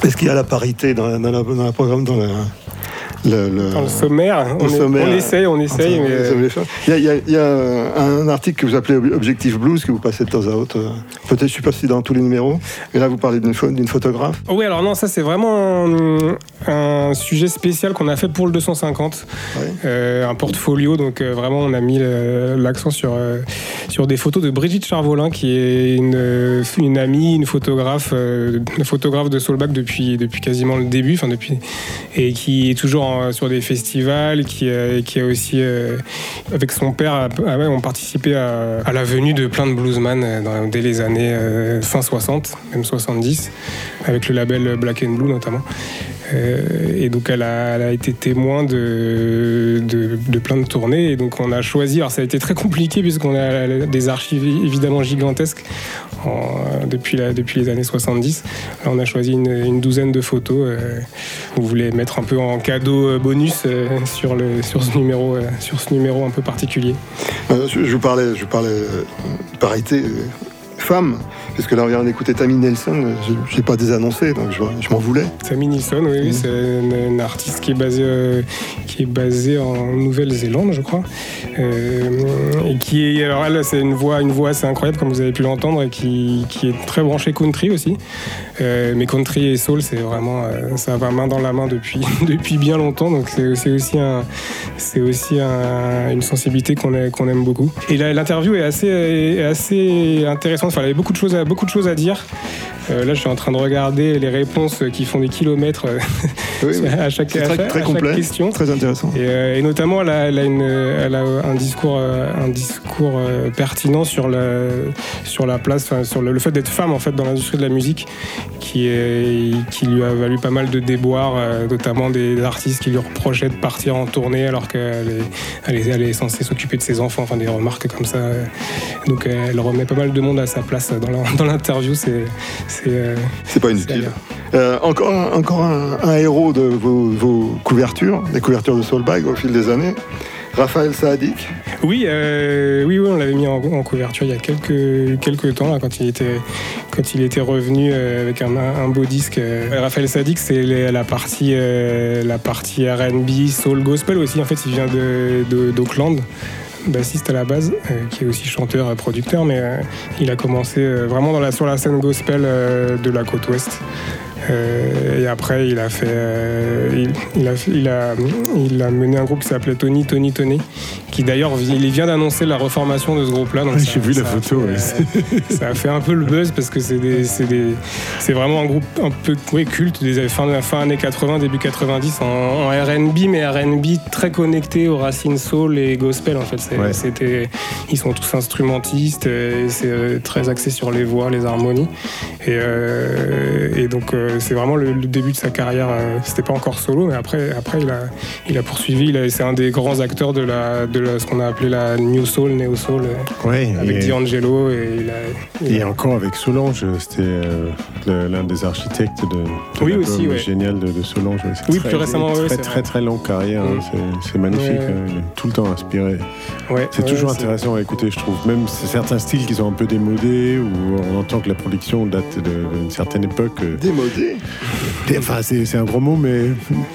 Est-ce qu'il y a la parité dans, la- dans la- dans le programme, dans le, le, le-
Dans le sommaire, on, est-
sommaire,
on essaye, on essaye, mais.
Il y a, il y a- un article que vous appelez Ob- Objectif Blues que vous passez de temps à autre. Peut-être, je ne sais pas si dans tous les numéros. Et là, vous parlez d'une pho- d'une photographe.
Oui, alors non, ça c'est vraiment un, sujet spécial qu'on a fait pour le 250, Euh, un portfolio. Donc euh, vraiment, on a mis l'accent sur euh, sur des photos de Brigitte Charvolin, qui est une, euh, une amie, une photographe, euh, une photographe de Soulback depuis depuis quasiment le début, enfin depuis, et qui est toujours en- sur des festivals, qui a, qui a aussi euh, avec son père, ouais, ont participé à, à la venue de plein de bluesman euh, dans- dès les années euh, fin 60, même 70, avec le label Black and Blue notamment. Euh, et donc elle a, été témoin de, plein de tournées. Et donc on a choisi, alors ça a été très compliqué puisqu'on a des archives évidemment gigantesques depuis, les années 70. Alors, on a choisi une, douzaine de photos. euh, on voulait mettre un peu en cadeau euh, bonus euh, sur, ce numéro, sur ce numéro un peu particulier.
Je, vous parlais, je parlais parité euh, femme, puisque là, vient d'écouter Tammy Nelson. Je n'ai pas désannoncé, donc je, m'en voulais.
Tammy Nilsson, oui, c'est une artiste qui est basée, euh, qui est basée en Nouvelle-Zélande, je crois, Euh, et qui est, alors elle, c'est une voix, une voix assez incroyable, comme vous avez pu l'entendre, et qui, qui est très branchée country aussi. Euh, mais country et soul, c'est vraiment, ça va main dans la main depuis, (laughs) depuis bien longtemps, donc c'est aussi, un, aussi un- une sensibilité qu'on aime beaucoup. Et l'interview est assez, assez intéressante. Enfin, il y avait beaucoup de choses à, beaucoup de choses à dire. Euh, là, je suis en train de regarder les réponses qui font des kilomètres euh, (laughs) à chaque,
C'est
à
très,
chaque-
très
à chaque
complet,
question.
très intéressant.
Et, euh, et notamment, elle a, elle a une- elle a un discours, un discours pertinent sur la, sur la place, enfin, sur le, le fait d'être femme en fait dans l'industrie de la musique, qui, est, qui lui a valu pas mal de déboires, notamment des artistes qui lui reprochaient de partir en tournée alors qu'elle est, elle est, elle est censée s'occuper de ses enfants, enfin des remarques comme ça. Donc elle remet pas mal de monde à sa place dans l'interview. C'est c'est euh,
C'est pas inutile. Euh, encore un, encore un, un héros de vos, vos couvertures, des couvertures de Soulbag au fil des années. Raphaël Saadik.
Oui, euh, oui, oui, on l'avait mis en, en couverture il y a quelques, quelques temps, là, quand, il était, quand il était revenu euh, avec un, un beau disque. Raphaël Sadik, c'est les- la partie, la partie RB, soul, gospel aussi. En fait, il vient de- de- d'Auckland. Bassiste à la base, euh, qui est aussi chanteur et producteur, mais euh, il a commencé euh, vraiment dans la, sur la scène gospel euh, de la côte ouest. Euh, et après, il a fait, euh, il, il a, fait- il a, il a mené un groupe qui s'appelait Tony Tony Tony, qui d'ailleurs il vient d'annoncer la reformation de ce groupe-là.
Ouais, J'ai vu la
ça
photo.
fait,
ouais.
euh, ça a fait un peu le buzz parce que c'est vraiment un groupe un peu oui, culte des fin, fin années 80, début 90 en, en R&B, mais R&B très connecté aux racines soul et gospel en fait.
Ouais.
C'était, ils sont tous instrumentistes et c'est très axé sur les voix, les harmonies. Et, euh, et donc euh, c'est vraiment le, le début de sa carrière. euh, C'était pas encore solo, mais après, après il a, il a poursuivi. Il a- C'est un des grands acteurs de la, de la- ce qu'on a appelé la New Soul, Neo Soul, euh,
Ouais,
avec
et-
D'Angelo et il a, il
Et
a-
encore avec Solange, c'était euh, l'un des architectes de, de
Oui, aussi, ouais.
génial de, de Solange.
Oui,
très-
plus récemment,
très,
ouais,
très, très,
vrai.
longue carrière. hein. C'est- C'est magnifique.
Ouais.
hein. Il est tout le temps inspiré.
Ouais,
c'est
ouais,
toujours
c'est-
intéressant à écouter, je trouve. Même c'est certains styles qui sont un peu démodés, où on entend que la production date d'une certaine époque.
Démodé
Enfin, c'est un gros mot, mais,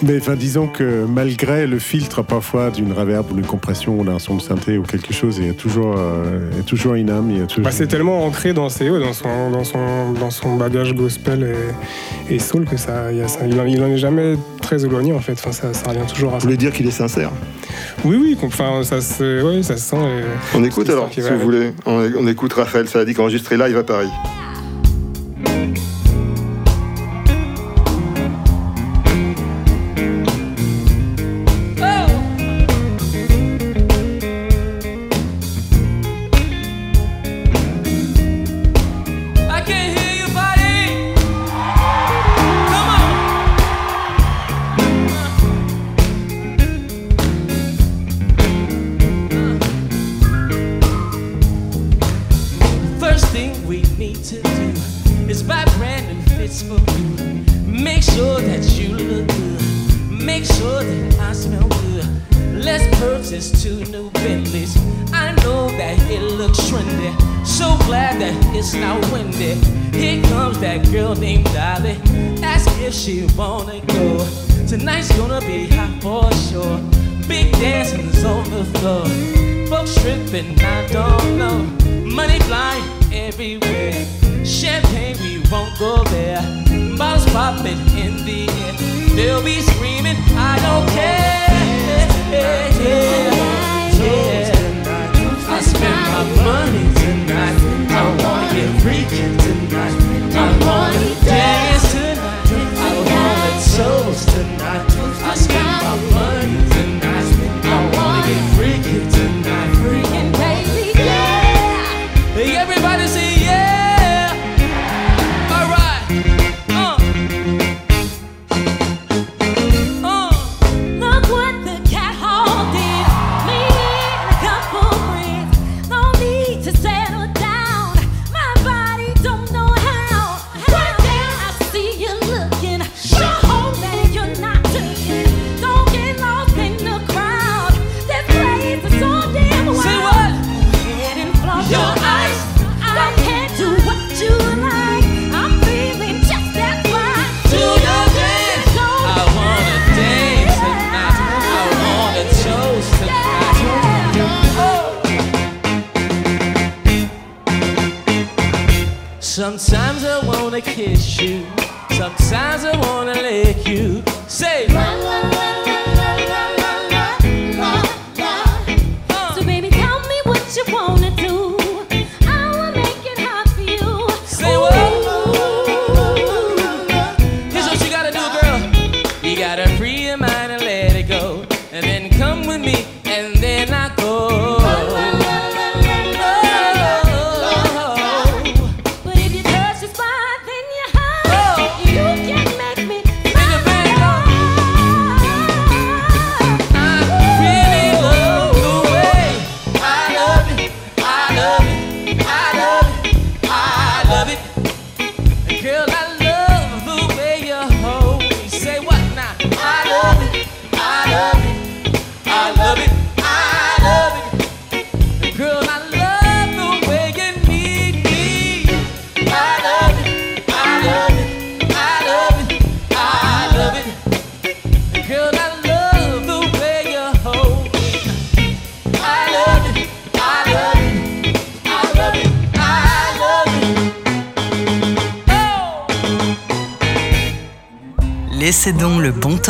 mais enfin, disons que malgré le filtre parfois d'une reverb ou d'une compression ou d'un son de synthé ou quelque chose, il y a toujours, euh, il y a toujours une âme. Il y a toujours...
Bah, c'est tellement ancré dans, ses, dans, son, dans, son, dans son bagage gospel et, et soul que ça, il y a ça- il, en, il en est jamais très éloigné en fait. Enfin, ça, ça revient toujours à
Vous
ça.
voulez dire qu'il est sincère?
Oui, oui, enfin, ça, se, ouais, ça se sent. et-
On écoute alors, si vous voulez. On, on écoute Raphaël Saadik enregistré live à Paris.
Sometimes I wanna kiss you. Sometimes I wanna lick you. Say.
So baby, tell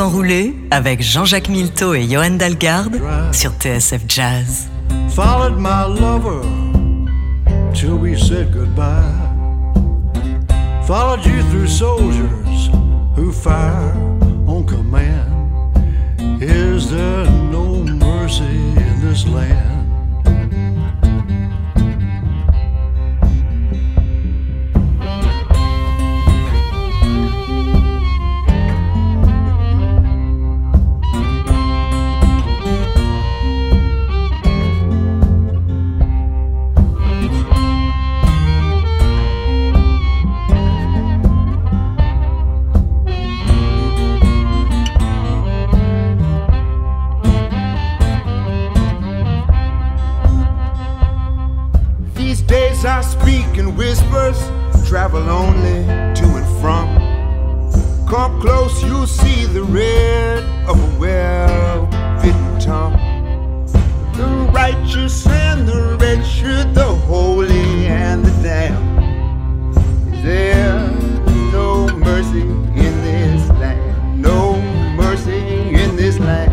temps avec Jean-Jacques Milteau et Johan Dalgarde sur TSF Jazz.
Followed my lover till we said goodbye. Followed you through soldiers who fire on command. Is there no mercy in this land?
These I speak in whispers, travel only to and from. Come close, you'll see the red of a well-fitting tongue. The righteous and the wretched, the holy and the damned. Is there no mercy in this land? No mercy in this land.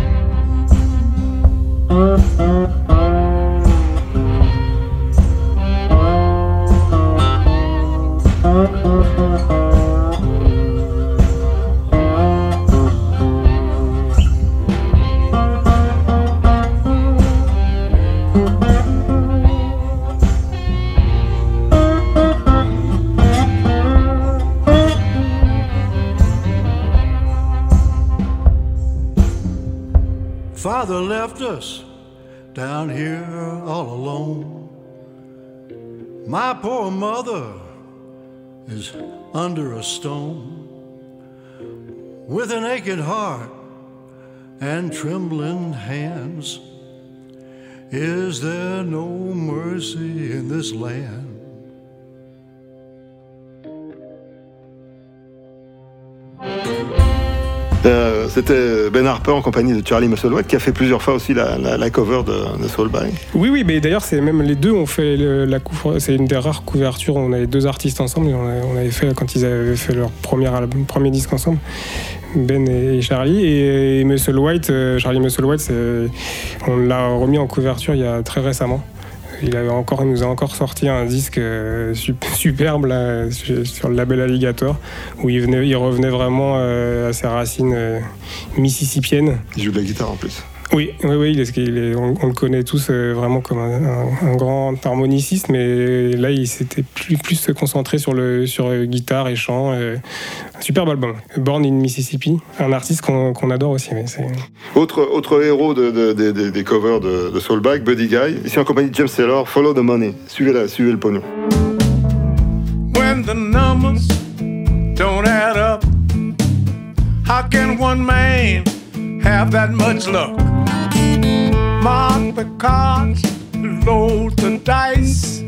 Father left us down here all alone. My poor mother is under a stone with an aching heart and trembling hands. Is there no mercy in this land?
Euh, C'était Ben Harper en compagnie de Charlie Musselwhite qui a fait plusieurs fois aussi la, cover de, Soul Bag.
Oui, oui, mais d'ailleurs, c'est même les deux ont fait la couver- C'est une des rares couvertures. On avait deux artistes ensemble. et On, avait fait quand ils avaient fait leur premier album, premier disque ensemble, Ben et Charlie et, Musselwhite. euh, Charlie Musselwhite, on l'a remis en couverture il y a très récemment. Il, nous a encore sorti un disque euh, sup- (laughs) superbe sur le label Alligator, où il revenait vraiment euh, à ses racines euh, mississippiennes.
Il joue de la guitare en plus.
Oui, oui, oui, il est- il est- on, on le connaît tous euh, vraiment comme un, un- un grand harmoniciste, mais là, il s'était plus, concentrer sur, le, sur euh, guitare et chant. euh, un superbe album. Born in Mississippi, un artiste qu'on qu'on adore aussi. Mais c'est...
Autre, autre héros de- de- de- de- des covers de, de Soulbag, Buddy Guy, ici en compagnie de James Taylor, Follow the Money. Suivez, la, suivez le pognon.
when the numbers don't add up. How can one man have that much luck? Mark the cards, load the dice.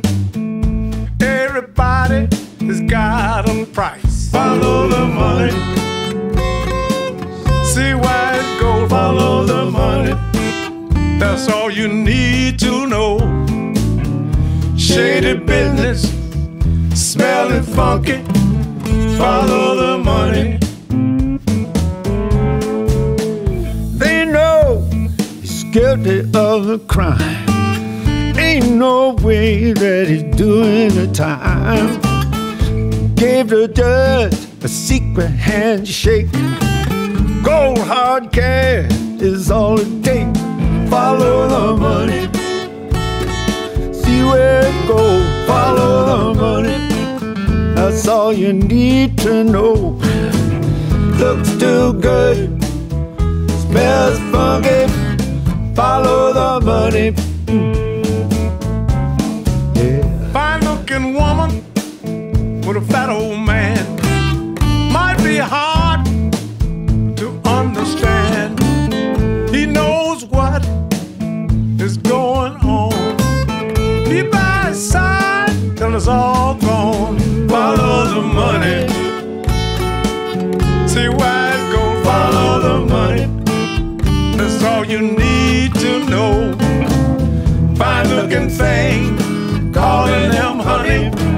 Everybody has got a price. Follow the money. See where it goes. Follow the money. That's all you need to know. Shady business smelling funky. Follow the money.
Guilty of a crime. Ain't no way that he's doing the time. Gave the judge a secret handshake. Gold hard cash is all it takes. Follow the money. See where it goes. Follow the money. That's all you need to know. Looks too good smells funky. Follow the money.
Fine looking woman with a fat old man. Might be hard to understand. He knows what is going on. Be by his side till it's all looking thing, calling him honey.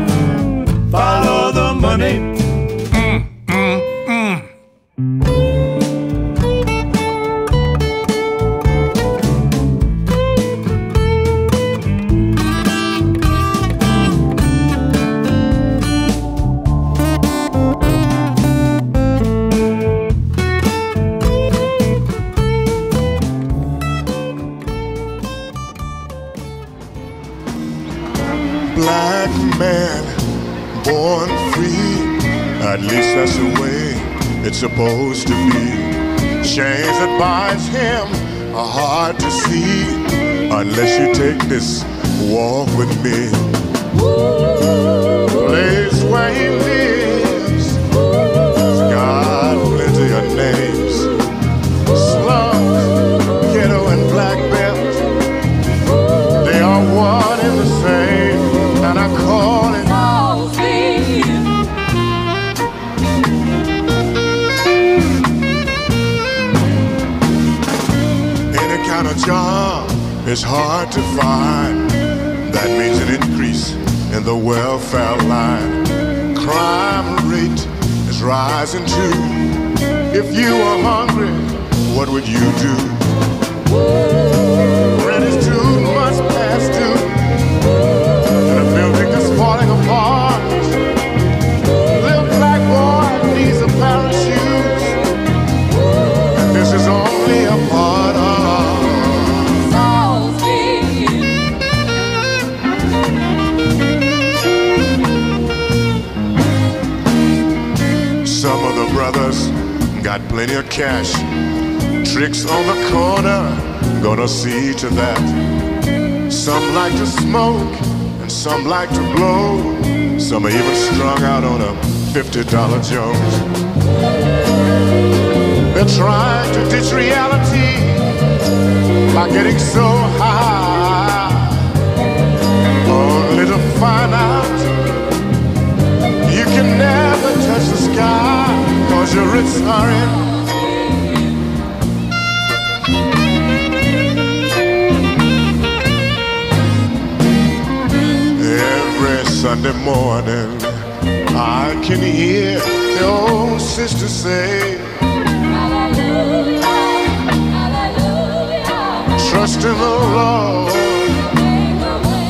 Supposed to be. Chains that him are hard to see unless you take this walk with me. Place where he lives, is hard to find. That means an increase in the welfare line. Crime rate is rising too. If you were hungry, what would you do? Cash. Tricks on the corner, gonna see to that. Some like to smoke, and some like to blow. Some are even strung out on a $50 Jones. They're trying to ditch reality by getting so high. Only to find out you can never touch the sky Cause your roots are in Sunday morning I can hear the old sister say Hallelujah, Hallelujah. Trust in the Lord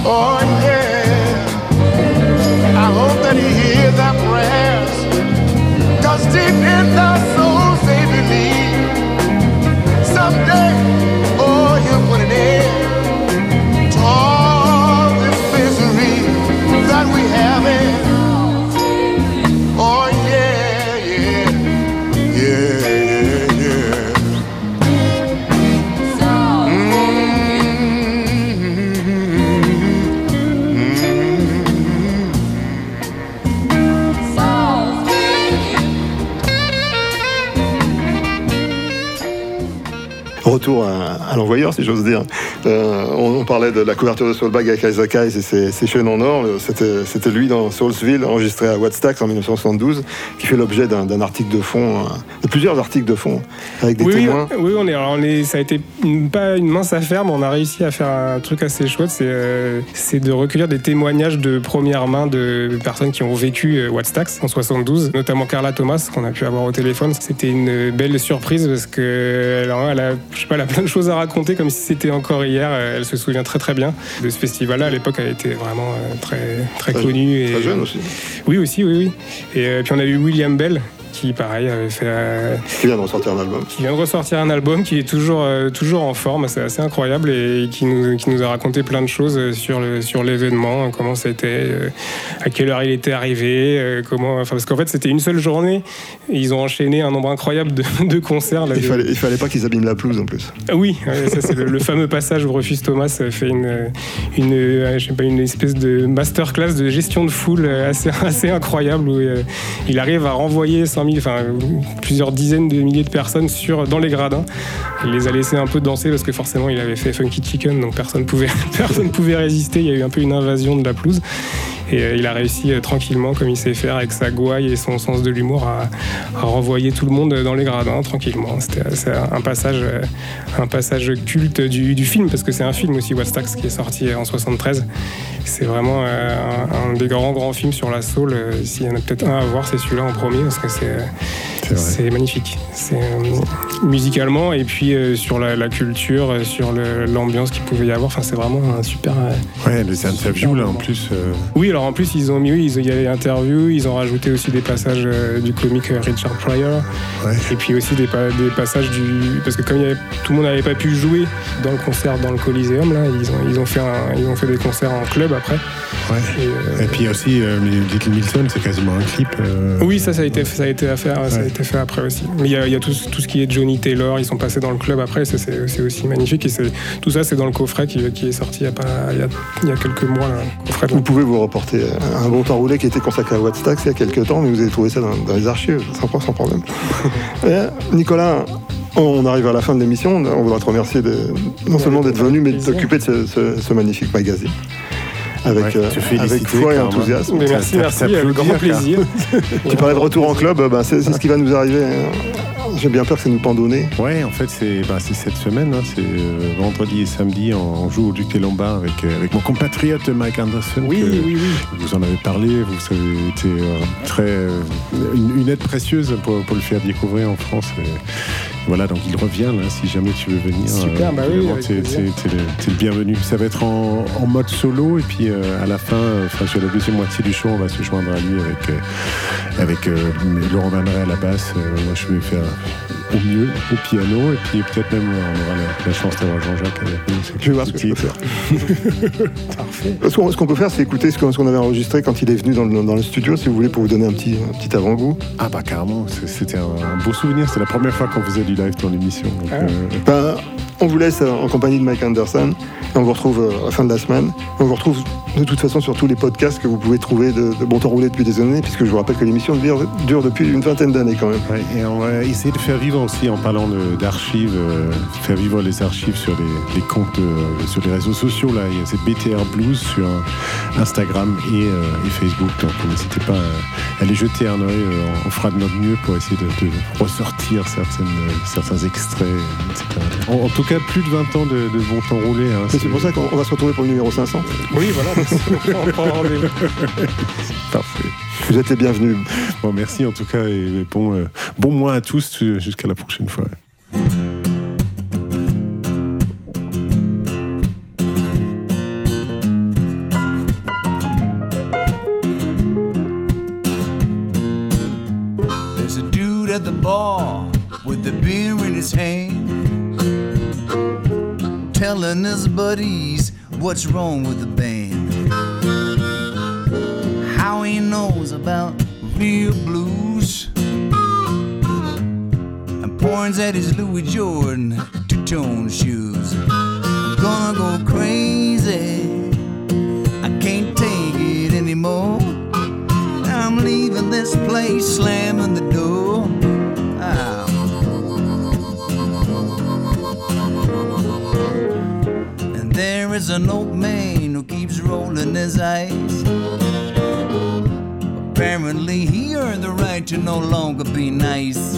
Oh yeah I hope that he hears our prayers. Cause deep in their
à, l'envoyeur, si j'ose dire. Euh, on, on parlait de la couverture de Soulbag avec Isaac Hayes et ses, ses chaînes en or. C'était lui dans Soulsville, enregistré à Wattstax en 1972, qui fait l'objet d'un article de fond, euh, de plusieurs articles de fond, avec des
oui,
témoins.
oui, on est, alors on est, ça a été une- pas une mince affaire, mais on a réussi à faire un truc assez chouette. C'est euh, de recueillir des témoignages de première main de personnes qui ont vécu Wattstax en 72, notamment Carla Thomas, qu'on a pu avoir au téléphone. C'était une belle surprise parce que alors, elle, a, je sais pas, elle a plein de choses à raconter comme si c'était encore hier. Euh, Elle se souvient très très bien de ce festival-là. À l'époque, elle était vraiment euh, très, très
Très-
connue.
très
et,
jeune aussi.
Oui, aussi, oui, oui. Et euh, puis on a eu William Bell qui, pareil, avait fait. euh,
Qui vient de ressortir un album.
qui vient de ressortir un album qui est toujours, euh, toujours en forme, c'est assez incroyable et qui nous, qui nous a raconté plein de choses euh, sur, le, sur l'événement, euh, comment c'était, euh, à quelle heure il était arrivé, euh, comment, enfin, parce qu'en fait c'était une seule journée et ils ont enchaîné un nombre incroyable de, de concerts. là,
Il
de-
fallait, il fallait pas qu'ils abîment la pelouse en plus.
ah Oui, ça c'est le, le fameux passage où Rufus Thomas euh, fait une, une, euh, je sais pas, une espèce de masterclass de gestion de foule euh, assez, (laughs) assez incroyable où euh, il arrive à renvoyer 100 000, enfin plusieurs dizaines de milliers de personnes sur, dans les gradins. Il les a laissés un peu danser parce que forcément il avait fait Funky Chicken, donc personne pouvait, (laughs) personne pouvait résister. Il y a eu un peu une invasion de la pelouse. Et euh, il a réussi euh, tranquillement, comme il sait faire, avec sa gouaille et son sens de l'humour, à, renvoyer tout le monde dans les gradins tranquillement. C'était un passage, euh, un passage culte du, film, parce que c'est un film aussi, Wastax, qui est sorti en 73. C'est vraiment euh, un, un des grands, grands films sur la soul. Euh, S'il y en a peut-être un à voir, c'est celui-là en premier, parce que c'est. Euh,
C'est
magnifique. C'est euh, musicalement et puis euh, sur la, la culture, euh, sur l'ambiance qu'il pouvait y avoir. Enfin, c'est vraiment un super. euh,
Ouais, les interviews là en plus. euh,
Oui, alors en plus, ils ont mis, oui, ils ont- il y avait interviews, ils ont rajouté aussi des passages euh, du comique euh, Richard Pryor. Et puis aussi des, pa- des passages du. Parce que comme il y avait- tout le monde n'avait pas pu jouer dans le concert dans le Coliseum, là, ils ont, ils ont, fait, un- ils ont fait des concerts en club après.
Et, puis aussi, euh, Little Milton, c'est quasiment un clip. euh,
Oui, ça, ça a été, ça a été, à faire, ça a été fait après aussi. Mais il y a, il y a tout, tout ce qui est Johnny Taylor, ils sont passés dans le club après, ça, c'est aussi magnifique. Et tout ça, c'est dans le coffret qui, qui est sorti il y, a pas, il, y a, il y a quelques mois. Là, coffret
Vous pouvez vous reporter un bon temps roulé qui était consacré à Wattstax il y a quelques temps, mais vous avez trouvé ça dans, dans les archives, sans, sans problème. (laughs) Euh, Nicolas, on arrive à la fin de l'émission. On voudrait te remercier de, non seulement d'être venu, mais de t'occuper de ce, ce- ce magnifique magazine. Avec,
Ouais,
euh, avec foi et enthousiasme.
Mais merci, merci, avec grand plaisir. (laughs)
tu parlais de retour en club, ben, c'est ce qui va nous arriver. hein. J'ai bien peur que ça nous pendonne.
Ouais, en fait, c'est bah, c'est cette semaine. hein, c'est euh, vendredi et samedi. On, on joue au Duc des Lombards avec, euh, avec mon compatriote Mike Anderson.
Oui,
que
oui, oui.
Vous en avez parlé. Vous avez été euh, très, euh, une, une aide précieuse pour, pour le faire découvrir en France. Et voilà, donc il revient là, si jamais tu veux venir.
Super, bah oui,
t'es le, bienvenu. Ça va être en, en mode solo et puis euh, à la fin, euh, enfin sur la deuxième moitié du show, on va se joindre à lui avec euh, avec euh, Laurent Vanneray à la basse. Euh, moi, je vais faire au mieux au piano et puis peut-être même euh, on aura la, la chance d'avoir Jean-Jacques avec nous.
Je vais voir ce que je peux faire.
Parfait.
Ce qu'on ce qu'on peut faire, c'est écouter ce qu'on ce qu'on avait enregistré quand il est venu dans le, dans le studio, si vous voulez, pour vous donner un petit, un petit avant-goût.
Ah bah carrément, c'était un, un beau souvenir. C'est la première fois qu'on faisait du live dans l'émission. donc,
Ah.
euh,
Ben, on vous laisse euh, en compagnie de Mike Anderson et on vous retrouve euh, à la fin de la semaine. On vous retrouve de toute façon sur tous les podcasts que vous pouvez trouver de, de Bon Temps Roulé depuis des années, puisque je vous rappelle que l'émission dure, depuis une vingtaine d'années quand même.
Et on va essayer de faire vivre aussi, en parlant d'archives, euh, faire vivre les archives sur les, les comptes, sur les réseaux sociaux. Là, il y a c'est BTR Blues sur Instagram et, Facebook. Donc n'hésitez pas à aller jeter un oeil. on fera de notre mieux pour essayer de, ressortir certains extraits, etc. En tout cas, plus de 20 ans de, de bon temps roulé. hein,
c'est pour ça qu'on on va se retrouver pour le numéro 500.
Oui, voilà. (laughs)
Parfait.
Vous êtes les bienvenus.
Bon, merci en tout cas et bon, euh, bon mois à tous euh, jusqu'à la prochaine fois.
Telling his buddies what's wrong with the band. How he knows about real blues, and points at his Louis Jordan two-tone shoes. I'm gonna go crazy. I can't take it anymore. I'm leaving this place, slamming the door. And there is an old man who keeps rolling his eyes. Apparently, he earned the right to no longer be nice.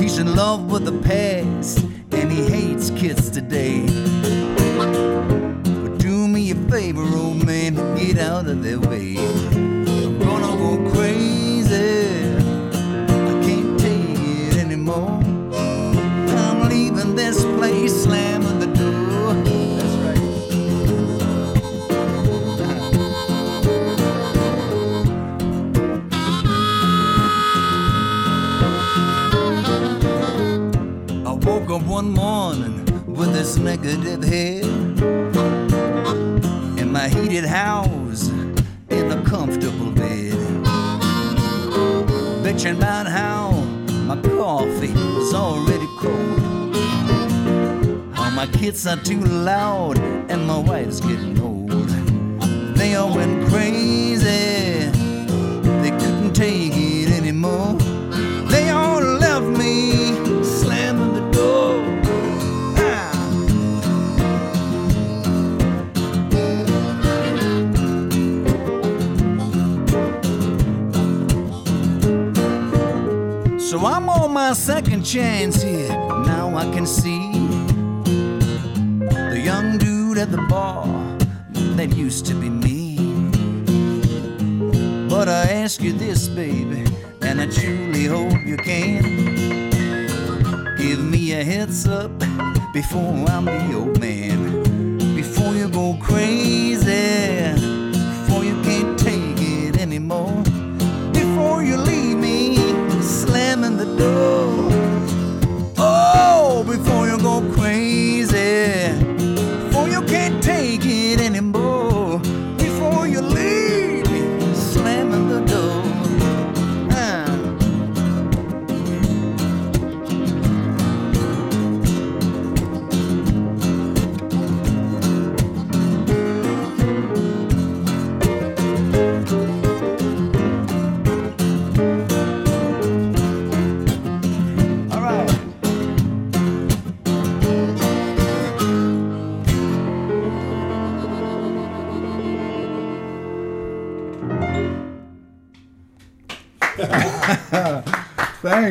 He's in love with the past, and he hates kids today. But do me a favor, old man, get out of their way. I'm gonna go crazy. Negative head in my heated house in a comfortable bed. Bitching about how my coffee was already cold. How my kids are too loud and my wife's getting old. They all went crazy. Second chance here. Now I can see the young dude at the bar that used to be me. But I ask you this, baby, and I truly hope you can. Give me a heads up before I'm the old man. Before you go crazy,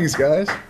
Thanks, guys.